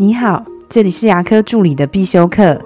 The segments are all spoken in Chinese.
你好，这里是牙科助理的必修课。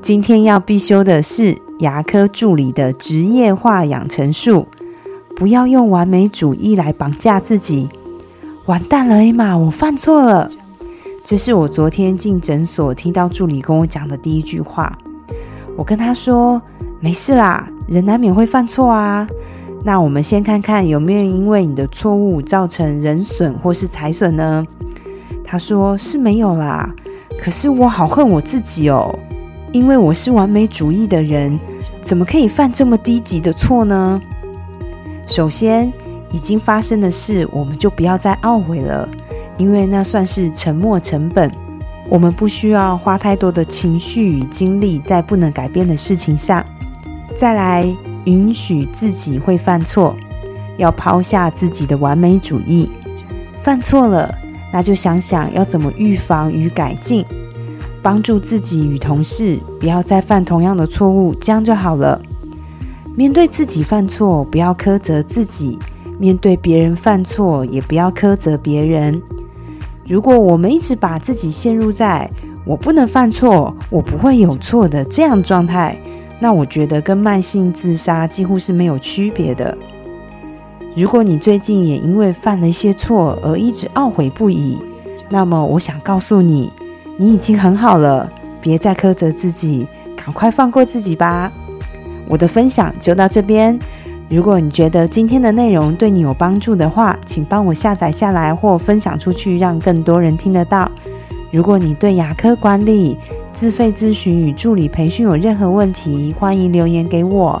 今天要必修的是牙科助理的职业化养成术。不要用完美主义来绑架自己。完蛋了，艾玛，我犯错了。这是我昨天进诊所听到助理跟我讲的第一句话。我跟他说：“没事啦，人难免会犯错啊。”那我们先看看有没有因为你的错误造成人损或是财损呢？他说是没有啦。可是我好恨我自己哦，因为我是完美主义的人，怎么可以犯这么低级的错呢？首先，已经发生的事，我们就不要再懊悔了，因为那算是沉没成本。我们不需要花太多的情绪与精力在不能改变的事情上。再来。允许自己会犯错，要抛下自己的完美主义。犯错了，那就想想要怎么预防与改进，帮助自己与同事不要再犯同样的错误，这样就好了。面对自己犯错，不要苛责自己；面对别人犯错，也不要苛责别人。如果我们一直把自己陷入在“我不能犯错，我不会有错的”这样状态，那我觉得跟慢性自杀几乎是没有区别的。如果你最近也因为犯了一些错而一直懊悔不已，那么我想告诉你，你已经很好了，别再苛责自己，赶快放过自己吧。我的分享就到这边。如果你觉得今天的内容对你有帮助的话，请帮我下载下来或分享出去，让更多人听得到。如果你对牙科管理，自费咨询与助理培训有任何问题，欢迎留言给我，